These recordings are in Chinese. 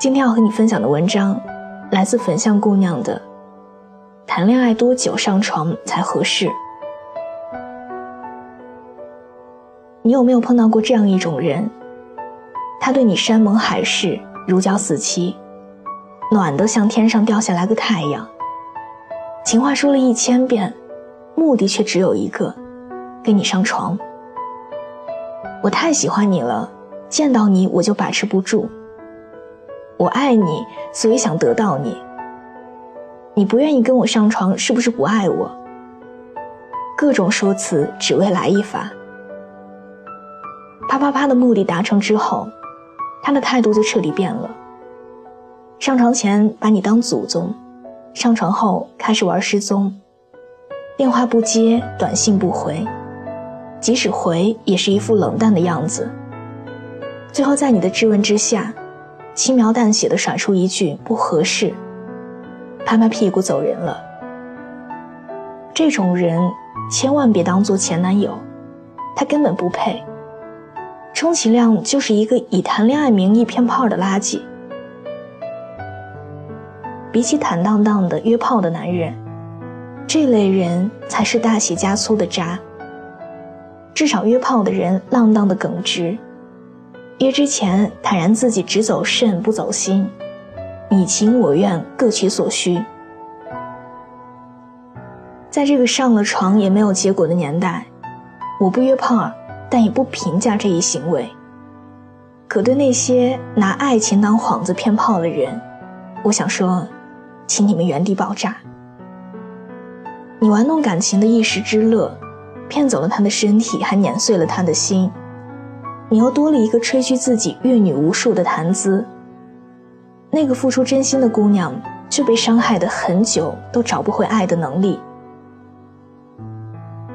今天要和你分享的文章，来自粉象姑娘的。谈恋爱多久上床才合适？你有没有碰到过这样一种人？他对你山盟海誓，如胶似漆，暖得像天上掉下来的太阳。情话说了一千遍，目的却只有一个：跟你上床。我太喜欢你了，见到你我就把持不住。我爱你，所以想得到你。你不愿意跟我上床，是不是不爱我？各种说辞，只为来一发。啪啪啪的目的达成之后，他的态度就彻底变了。上床前把你当祖宗，上床后开始玩失踪，电话不接，短信不回，即使回也是一副冷淡的样子。最后在你的质问之下。轻描淡写的甩出一句不合适，拍拍屁股走人了。这种人千万别当做前男友，他根本不配，充其量就是一个以谈恋爱名义骗炮的垃圾。比起坦荡荡的约炮的男人，这类人才是大写加粗的渣。至少约炮的人浪荡的耿直。约之前坦然自己只走肾不走心，你情我愿各取所需。在这个上了床也没有结果的年代，我不约炮，但也不评价这一行为。可对那些拿爱情当幌子骗炮的人，我想说，请你们原地爆炸。你玩弄感情的一时之乐，骗走了他的身体，还碾碎了他的心。你又多了一个吹嘘自己阅女无数的谈资。那个付出真心的姑娘，却被伤害的很久都找不回爱的能力。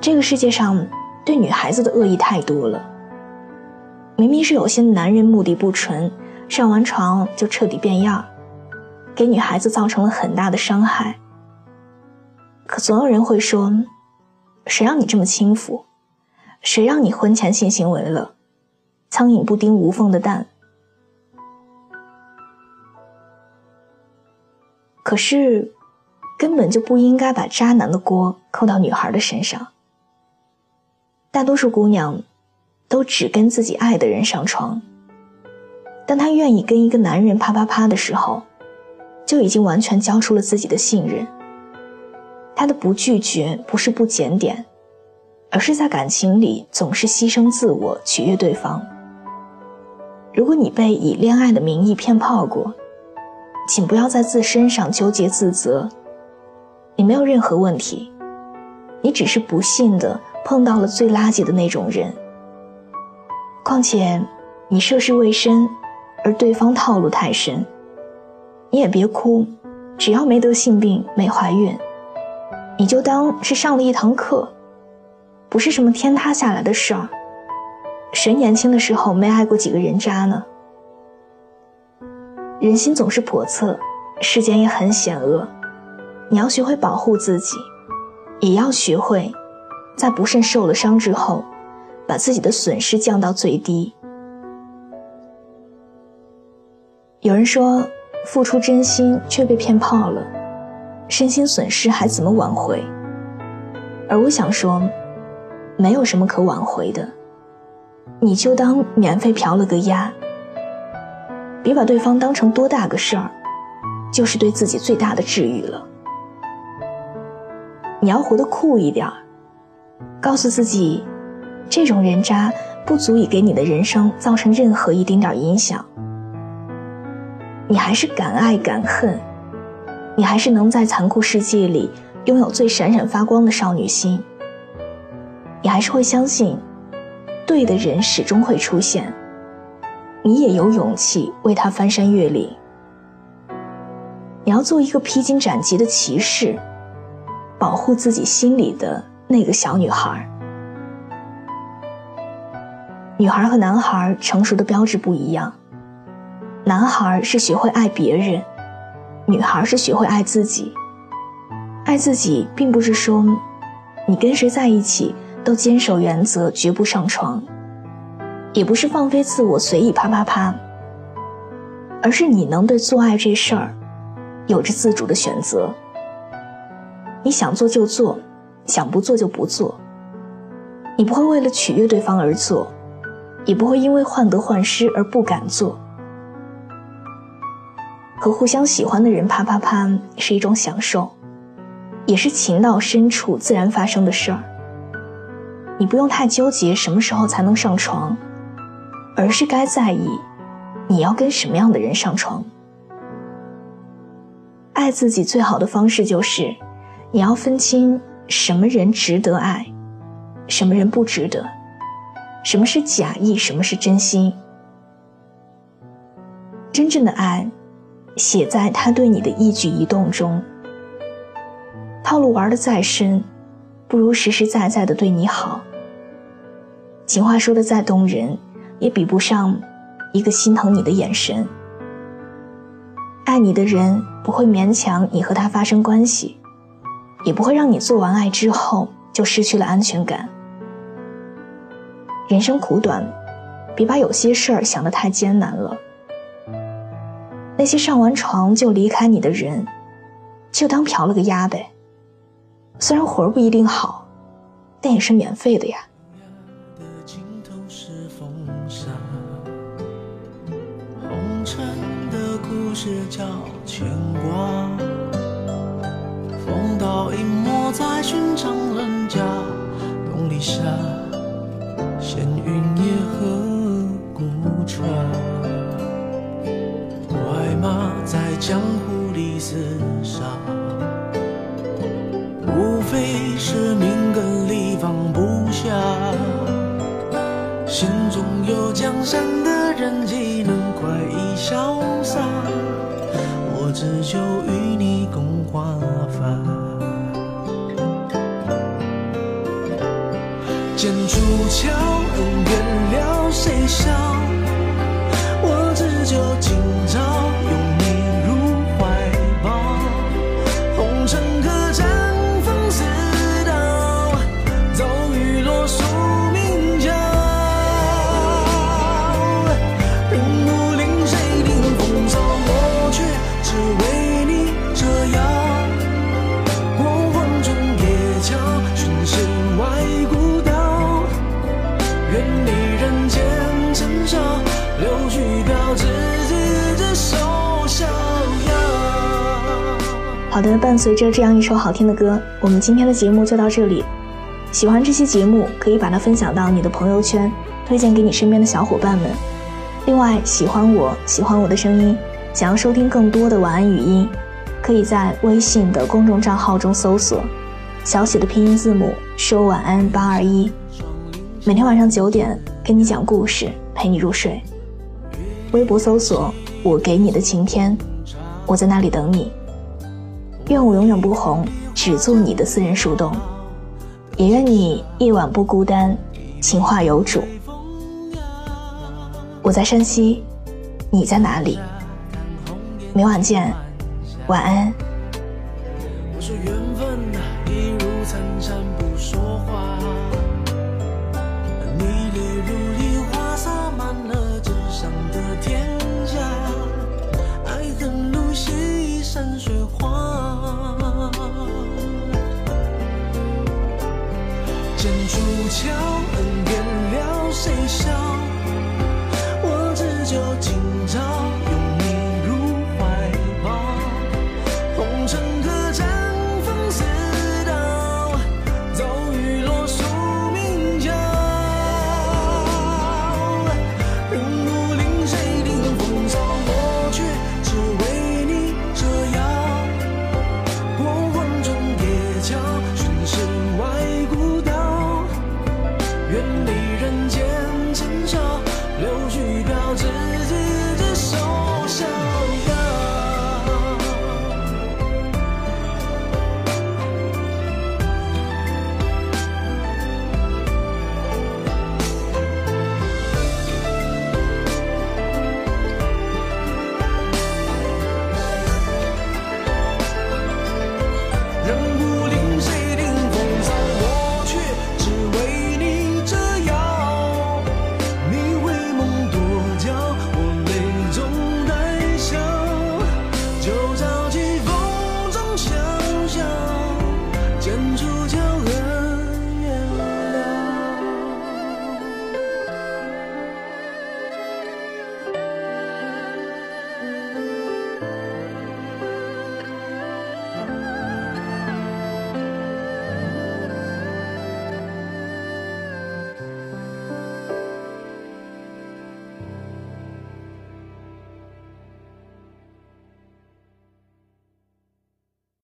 这个世界上对女孩子的恶意太多了。明明是有些男人目的不纯，上完床就彻底变样，给女孩子造成了很大的伤害。可总有人会说：“谁让你这么轻浮？谁让你婚前性行为了？”苍蝇不叮无缝的蛋，可是根本就不应该把渣男的锅扣到女孩的身上。大多数姑娘都只跟自己爱的人上床，当她愿意跟一个男人啪啪啪的时候，就已经完全交出了自己的信任。她的不拒绝不是不检点，而是在感情里总是牺牲自我取悦对方。如果你被以恋爱的名义骗炮过，请不要在自身上纠结自责。你没有任何问题，你只是不幸的碰到了最垃圾的那种人。况且，你涉世未深，而对方套路太深，你也别哭，只要没得性病、没怀孕，你就当是上了一堂课，不是什么天塌下来的事儿。谁年轻的时候没爱过几个人渣呢？人心总是叵测，世间也很险恶。你要学会保护自己，也要学会在不慎受了伤之后，把自己的损失降到最低。有人说，付出真心却被骗炮了，身心损失还怎么挽回？而我想说，没有什么可挽回的。你就当免费嫖了个鸭，别把对方当成多大个事儿，就是对自己最大的治愈了。你要活得酷一点儿，告诉自己，这种人渣不足以给你的人生造成任何一丁点儿影响。你还是敢爱敢恨，你还是能在残酷世界里拥有最闪闪发光的少女心。你还是会相信。对的人始终会出现，你也有勇气为他翻山越岭。你要做一个披荆斩棘的骑士，保护自己心里的那个小女孩。女孩和男孩成熟的标志不一样，男孩是学会爱别人，女孩是学会爱自己。爱自己，并不是说你跟谁在一起都坚守原则，绝不上床，也不是放飞自我，随意啪啪啪，而是你能对做爱这事儿有着自主的选择。你想做就做，想不做就不做。你不会为了取悦对方而做。也不会因为患得患失而不敢做。和互相喜欢的人啪啪啪是一种享受，也是情到深处自然发生的事儿。你不用太纠结什么时候才能上床，而是该在意你要跟什么样的人上床。爱自己最好的方式就是，你要分清什么人值得爱，什么人不值得。什么是假意，什么是真心？真正的爱，写在他对你的一举一动中。套路玩的再深，不如实实在在的对你好。情话说的再动人，也比不上一个心疼你的眼神。爱你的人不会勉强你和他发生关系，也不会让你做完爱之后就失去了安全感。人生苦短，别把有些事儿想得太艰难了。那些上完床就离开你的人，就当嫖了个鸭呗。虽然活儿不一定好，但也是免费的呀。是叫牵挂，风刀隐没在寻常人家，东篱下。闲云野鹤孤船，快马在江湖里厮杀，无非是命根里放不下。心中有江山的人，岂能快意潇洒？只求与你共华发。剑出鞘，恩怨了，谁笑？我只求今好的，伴随着这样一首好听的歌，我们今天的节目就到这里。喜欢这期节目，可以把它分享到你的朋友圈，推荐给你身边的小伙伴们。另外，喜欢我喜欢我的声音，想要收听更多的晚安语音，可以在微信的公众账号中搜索小写的拼音字母说晚安八二一，每天晚上九点跟你讲故事，陪你入睡。微博搜索我给你的晴天，我在那里等你。愿我永远不红，只做你的私人树洞。也愿你夜晚不孤单，情话有主。我在山西，你在哪里？每晚见，晚安。桥恩怨了，谁笑？我只求今